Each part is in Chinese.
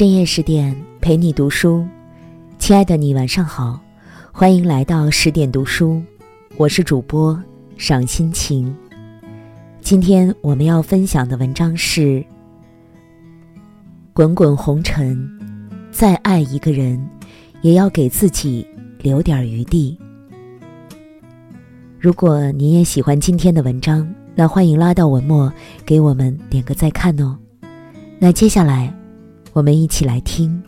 深夜十点陪你读书，亲爱的你晚上好，欢迎来到十点读书，我是主播赏心情。今天我们要分享的文章是《滚滚红尘》，再爱一个人，也要给自己留点余地。如果你也喜欢今天的文章，那欢迎拉到文末给我们点个再看哦。那接下来。我们一起来听。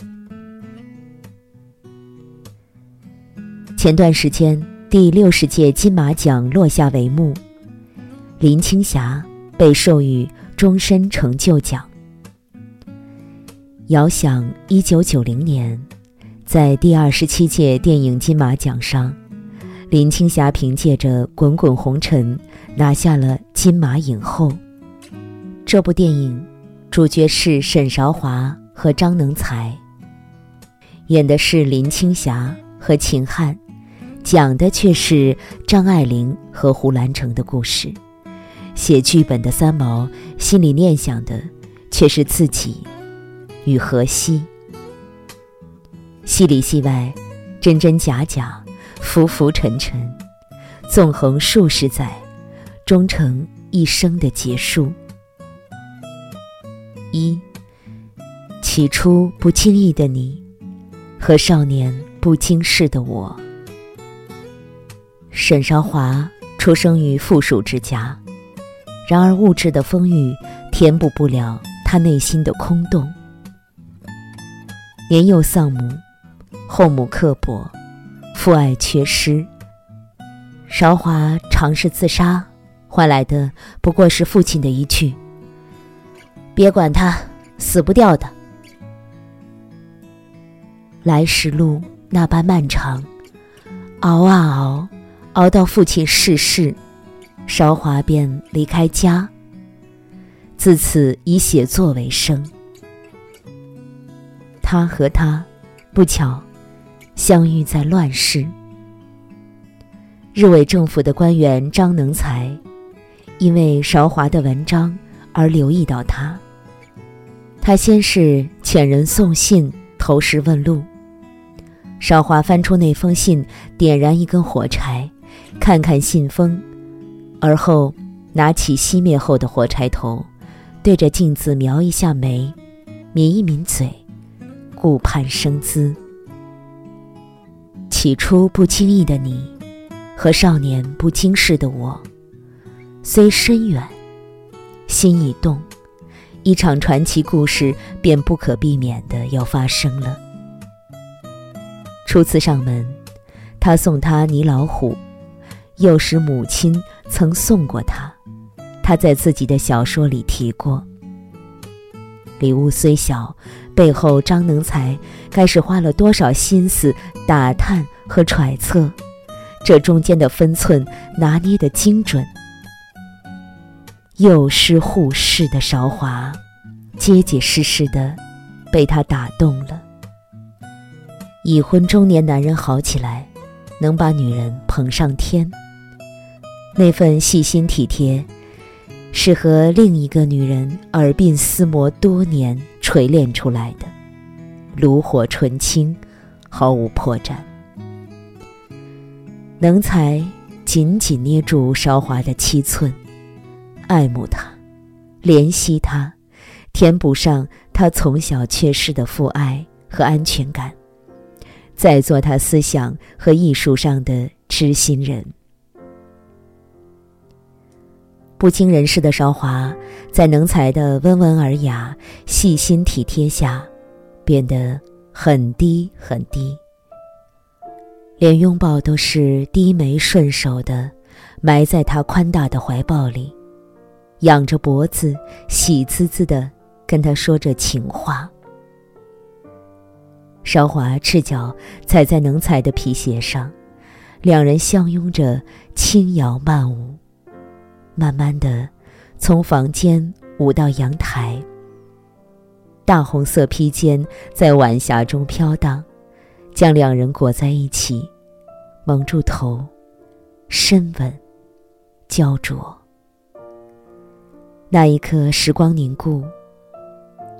前段时间，第六十届金马奖落下帷幕，林青霞被授予终身成就奖。遥想一九九零年，在第二十七届电影金马奖上，林青霞凭借着《滚滚红尘》拿下了金马影后。这部电影主角是沈韶华。和张能才演的是林青霞和秦汉，讲的却是张爱玲和胡兰成的故事。写剧本的三毛心里念想的却是自己与荷西。戏里戏外，真真假假，浮浮沉沉，纵横数十载，终成一生的结束。一。起初不经意的你，和少年不经事的我。沈韶华出生于富庶之家，然而物质的丰裕填补不了他内心的空洞。年幼丧母，后母刻薄，父爱缺失。韶华尝试自杀，换来的不过是父亲的一句：“别管他，死不掉的。”来时路那般漫长，熬啊熬，熬到父亲逝世，韶华便离开家。自此以写作为生。他和他不巧相遇在乱世。日伪政府的官员张能才，因为韶华的文章而留意到他。他先是遣人送信，投石问路。韶华翻出那封信，点燃一根火柴，看看信封，而后拿起熄灭后的火柴头，对着镜子描一下眉，抿一抿嘴，顾盼生姿。起初不经意的你，和少年不经事的我，虽深远，心已动，一场传奇故事便不可避免的要发生了。初次上门，他送他泥老虎，幼时母亲曾送过他，他在自己的小说里提过。礼物虽小，背后张能才该是花了多少心思打探和揣测，这中间的分寸拿捏的精准。幼师护士的韶华，结结实实的被他打动了。已婚中年男人好起来，能把女人捧上天。那份细心体贴，是和另一个女人耳鬓厮磨多年锤炼出来的，炉火纯青，毫无破绽。能才紧紧捏住韶华的七寸，爱慕她，怜惜她，填补上她从小缺失的父爱和安全感。在做他思想和艺术上的知心人。不经人事的韶华，在能才的温文尔雅、细心体贴下，变得很低很低，连拥抱都是低眉顺手的，埋在他宽大的怀抱里，仰着脖子，喜滋滋的跟他说着情话。韶华赤脚踩在能踩的皮鞋上，两人相拥着轻摇慢舞，慢慢的从房间舞到阳台。大红色披肩在晚霞中飘荡，将两人裹在一起，蒙住头，深吻，焦灼。那一刻，时光凝固，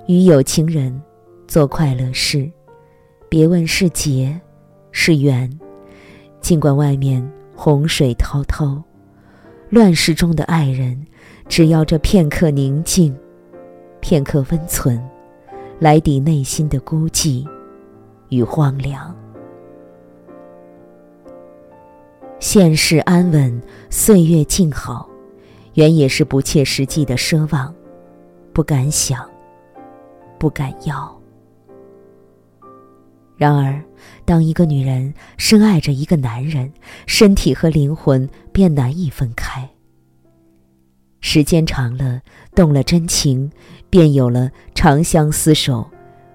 与有情人。做快乐事，别问是劫是缘。尽管外面洪水滔滔，乱世中的爱人，只要这片刻宁静，片刻温存，来抵内心的孤寂与荒凉。现世安稳，岁月静好，原也是不切实际的奢望，不敢想，不敢要。然而，当一个女人深爱着一个男人，身体和灵魂便难以分开。时间长了，动了真情，便有了长相厮守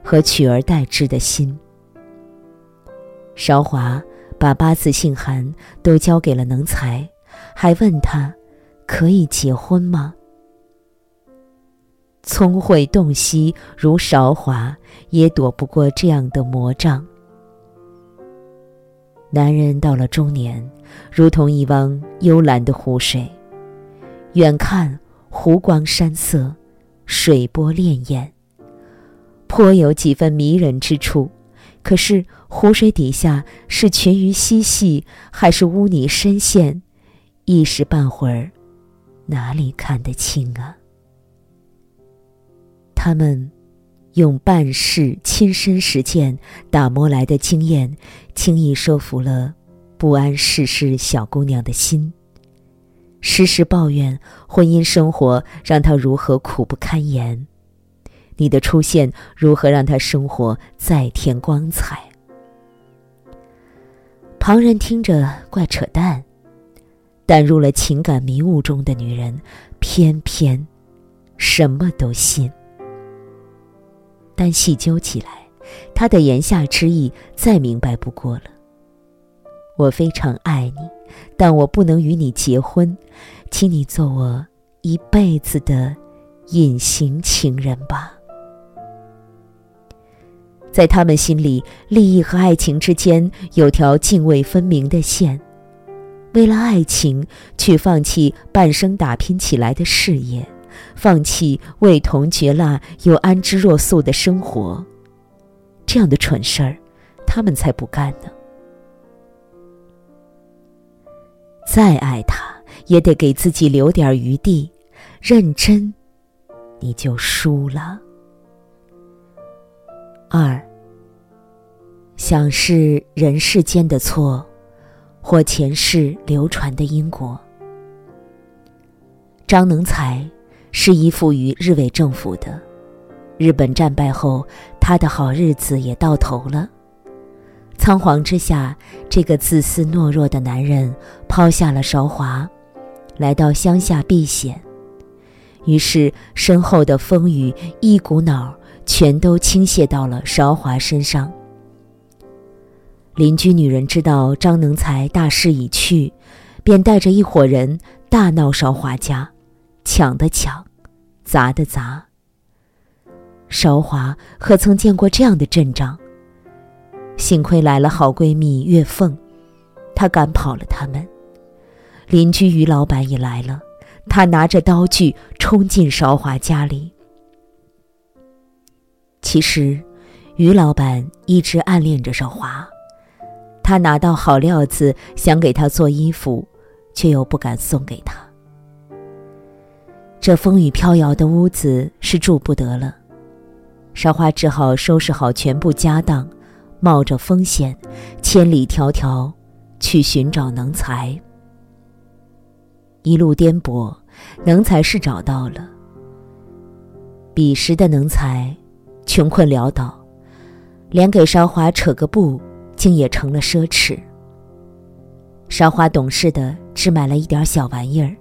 和取而代之的心。韶华把八字信函都交给了能才，还问他可以结婚吗？聪慧洞悉如韶华，也躲不过这样的魔障。男人到了中年，如同一汪幽蓝的湖水，远看湖光山色，水波潋滟，颇有几分迷人之处。可是湖水底下是群鱼嬉戏，还是污泥深陷，一时半会儿，哪里看得清啊？他们用办事亲身实践打磨来的经验，轻易说服了不谙世事小姑娘的心。时时抱怨婚姻生活让她如何苦不堪言，你的出现如何让她生活再添光彩？旁人听着怪扯淡，但入了情感迷雾中的女人，偏偏什么都信。但细究起来，他的言下之意再明白不过了。我非常爱你，但我不能与你结婚，请你做我一辈子的隐形情人吧。在他们心里，利益和爱情之间有条泾渭分明的线，为了爱情去放弃半生打拼起来的事业。放弃味同嚼蜡又安之若素的生活，这样的蠢事儿，他们才不干呢。再爱他，也得给自己留点余地。认真，你就输了。二，想是人世间的错，或前世流传的因果。张能才。是依附于日伪政府的，日本战败后，他的好日子也到头了。仓皇之下，这个自私懦弱的男人抛下了韶华，来到乡下避险。于是，身后的风雨一股脑全都倾泻到了韶华身上。邻居女人知道张能才大势已去，便带着一伙人大闹韶华家。抢的抢，砸的砸。韶华何曾见过这样的阵仗？幸亏来了好闺蜜月凤，她赶跑了他们。邻居于老板也来了，他拿着刀具冲进韶华家里。其实，于老板一直暗恋着韶华，他拿到好料子想给她做衣服，却又不敢送给她。这风雨飘摇的屋子是住不得了，韶华只好收拾好全部家当，冒着风险，千里迢迢去寻找能才。一路颠簸，能才是找到了。彼时的能才，穷困潦倒，连给韶华扯个布，竟也成了奢侈。韶华懂事的，只买了一点小玩意儿。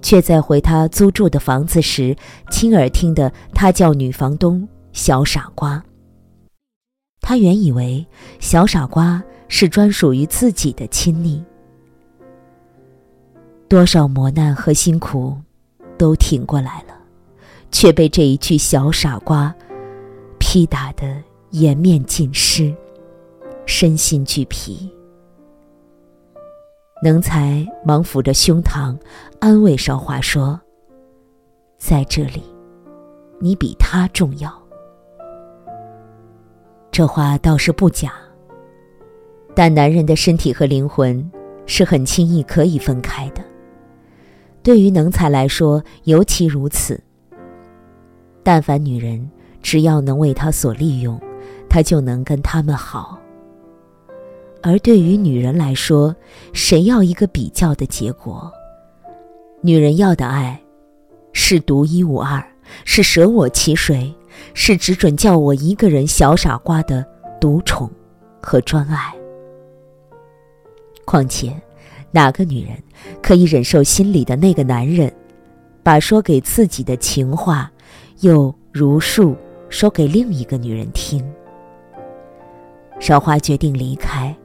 却在回他租住的房子时，亲耳听得他叫女房东“小傻瓜”。他原以为“小傻瓜”是专属于自己的亲昵，多少磨难和辛苦都挺过来了，却被这一句“小傻瓜”劈打得颜面尽失，身心俱疲。能才忙抚着胸膛，安慰韶华说：“在这里，你比他重要。”这话倒是不假。但男人的身体和灵魂是很轻易可以分开的，对于能才来说尤其如此。但凡女人只要能为他所利用，他就能跟他们好。而对于女人来说，谁要一个比较的结果？女人要的爱，是独一无二，是舍我其谁，是只准叫我一个人小傻瓜的独宠和专爱。况且，哪个女人可以忍受心里的那个男人，把说给自己的情话？又如数说给另一个女人听。韶华决定离开。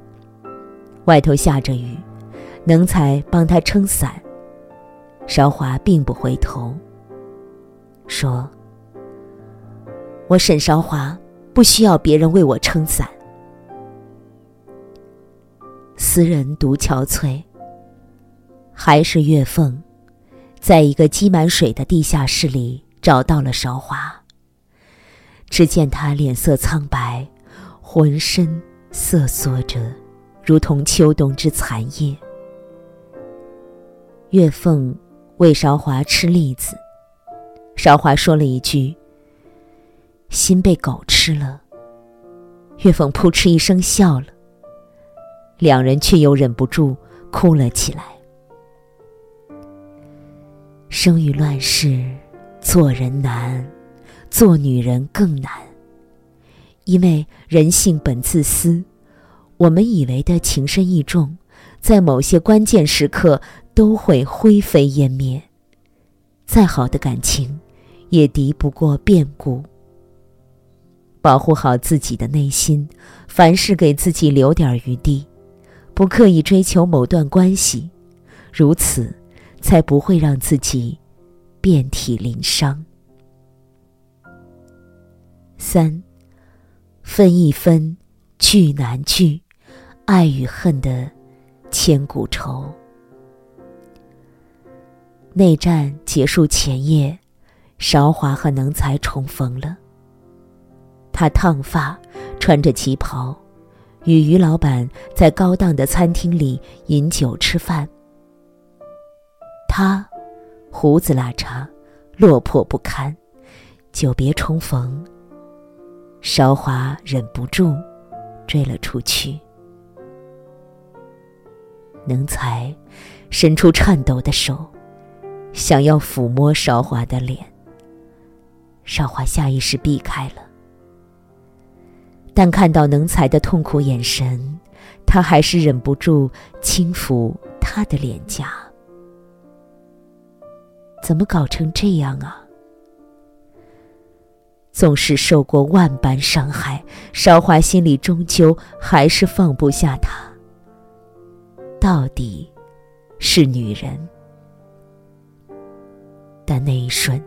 外头下着雨，能才帮他撑伞。韶华并不回头，说：“我沈韶华不需要别人为我撑伞。”斯人独憔悴。还是月凤，在一个积满水的地下室里。找到了韶华。只见他脸色苍白，浑身瑟缩着，如同秋冬之残叶。月凤喂韶华吃栗子，韶华说了一句：“心被狗吃了。”月凤扑哧一声笑了，两人却又忍不住哭了起来。生于乱世。做人难，做女人更难。因为人性本自私，我们以为的情深意重，在某些关键时刻都会灰飞烟灭。再好的感情，也敌不过变故。保护好自己的内心，凡事给自己留点余地，不刻意追求某段关系，如此，才不会让自己。遍体鳞伤。三，分一分，聚难聚，爱与恨的千古愁。内战结束前夜，韶华和能才重逢了。他烫发，穿着旗袍，与于老板在高档的餐厅里饮酒吃饭。他。胡子拉碴，落魄不堪。久别重逢，韶华忍不住追了出去。能才伸出颤抖的手，想要抚摸韶华的脸。韶华下意识避开了，但看到能才的痛苦眼神，他还是忍不住轻抚他的脸颊。怎么搞成这样啊？纵使受过万般伤害，韶华心里终究还是放不下他。到底是女人。但那一瞬，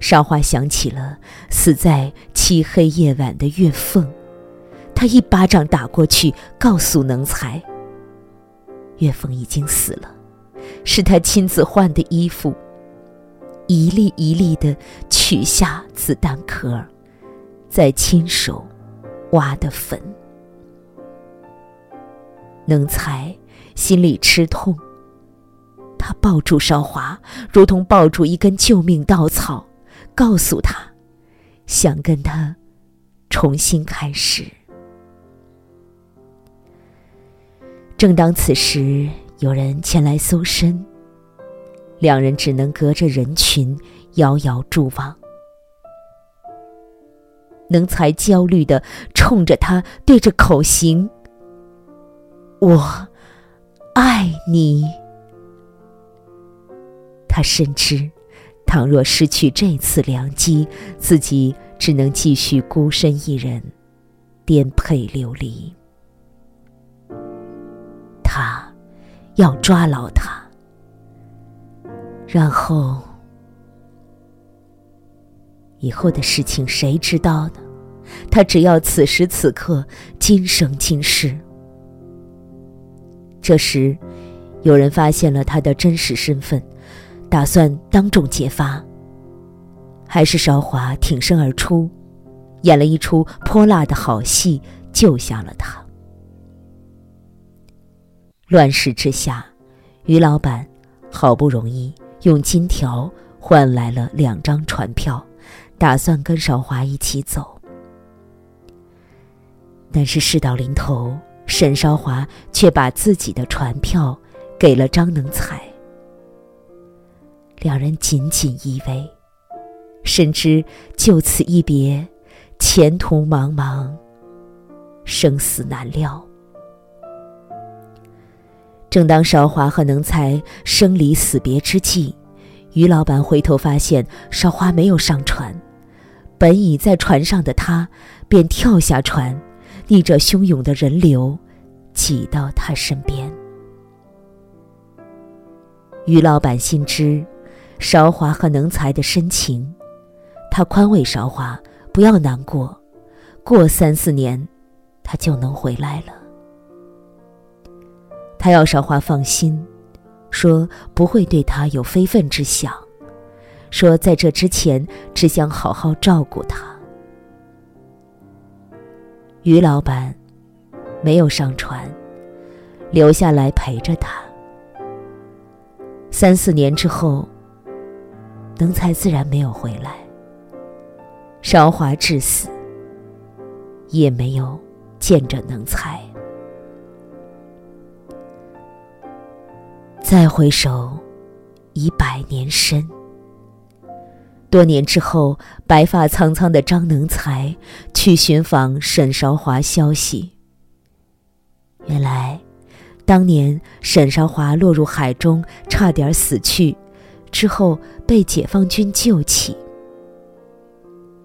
韶华想起了死在漆黑夜晚的月凤，他一巴掌打过去，告诉能才：月凤已经死了，是他亲自换的衣服。一粒一粒的取下子弹壳，再亲手挖的坟。能才心里吃痛，他抱住韶华，如同抱住一根救命稻草，告诉他，想跟他重新开始。正当此时，有人前来搜身。两人只能隔着人群遥遥祝望。能才焦虑的冲着他对着口型：“我爱你。”他深知，倘若失去这次良机，自己只能继续孤身一人，颠沛流离。他要抓牢他。然后，以后的事情谁知道呢？他只要此时此刻，今生今世。这时，有人发现了他的真实身份，打算当众揭发。还是韶华挺身而出，演了一出泼辣的好戏，救下了他。乱世之下，于老板好不容易用金条换来了两张船票，打算跟韶华一起走。但是事到临头，沈韶华却把自己的船票给了张能才。两人紧紧依偎，深知就此一别，前途茫茫，生死难料。正当韶华和能才生离死别之际，于老板回头发现韶华没有上船，本已在船上的他便跳下船，逆着汹涌的人流，挤到他身边。于老板心知。韶华和能才的深情，他宽慰韶华不要难过，过三四年，他就能回来了。他要韶华放心，说不会对他有非分之想，说在这之前只想好好照顾他。于老板没有上船，留下来陪着他。三四年之后。能才自然没有回来，韶华至死也没有见着能才。再回首，已百年身。多年之后，白发苍苍的张能才去寻访沈韶华消息。原来，当年沈韶华落入海中，差点死去。之后被解放军救起，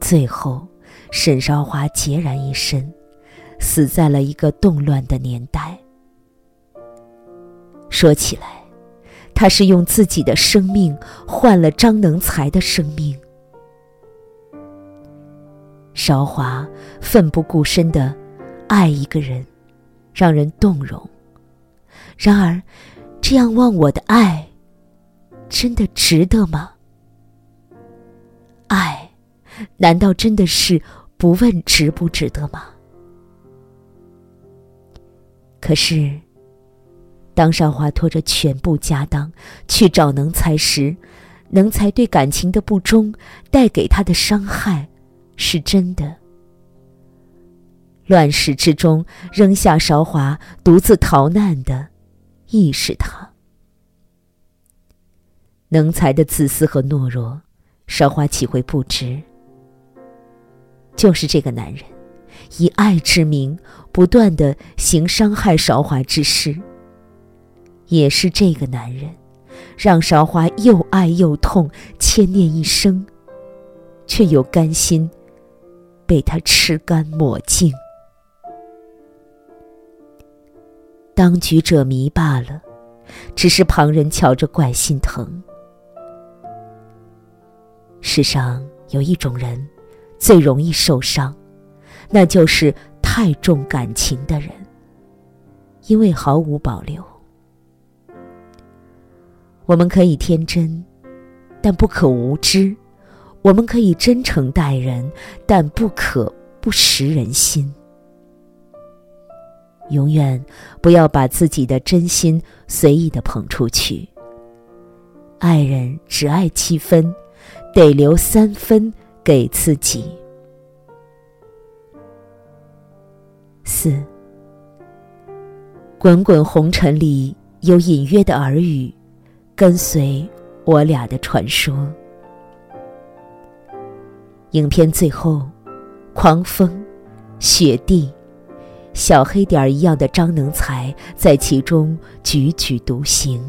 最后沈韶华孑然一身，死在了一个动乱的年代。说起来，他是用自己的生命换了张能才的生命。韶华奋不顾身的爱一个人，让人动容。然而，这样忘我的爱。真的值得吗？爱，难道真的是不问值不值得吗？可是，当少华拖着全部家当去找能才时，能才对感情的不忠带给他的伤害，是真的。乱世之中扔下韶华独自逃难的，亦是他。能才的自私和懦弱，韶华岂会不知？就是这个男人，以爱之名不断的行伤害韶华之事。也是这个男人，让韶华又爱又痛，牵念一生，却又甘心被他吃干抹净。当局者迷罢了，只是旁人瞧着怪心疼。世上有一种人，最容易受伤，那就是太重感情的人。因为毫无保留，我们可以天真，但不可无知；我们可以真诚待人，但不可不识人心。永远不要把自己的真心随意的捧出去。爱人只爱七分。得留三分给自己。四，滚滚红尘里有隐约的耳语，跟随我俩的传说。影片最后，狂风、雪地、小黑点儿一样的张能才在其中踽踽独行。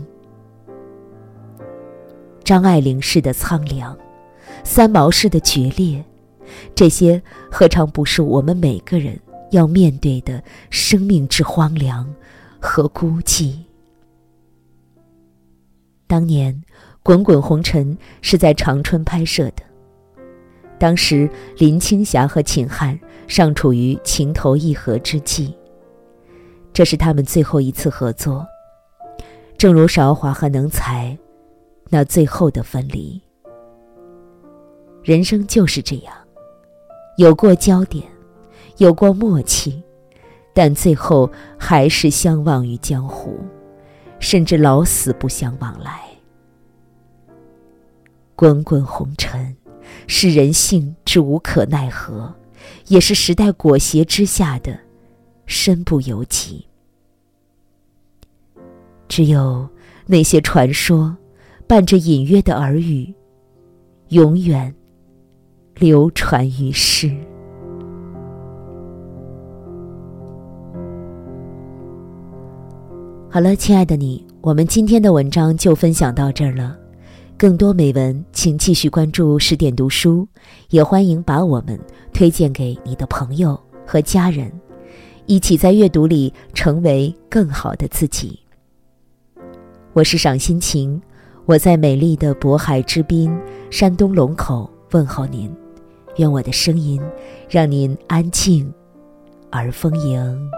张爱玲式的苍凉。三毛式的决裂，这些何尝不是我们每个人要面对的生命之荒凉和孤寂？当年《滚滚红尘》是在长春拍摄的，当时林青霞和秦汉尚处于情投意合之际，这是他们最后一次合作。正如韶华和能才那最后的分离。人生就是这样，有过焦点，有过默契，但最后还是相忘于江湖，甚至老死不相往来。滚滚红尘，是人性之无可奈何，也是时代裹挟之下的身不由己。只有那些传说，伴着隐约的耳语，永远流传于世。好了，亲爱的你，我们今天的文章就分享到这儿了。更多美文，请继续关注十点读书，也欢迎把我们推荐给你的朋友和家人，一起在阅读里成为更好的自己。我是赏心情，我在美丽的渤海之滨，山东龙口问候您，愿我的声音让您安静而丰盈。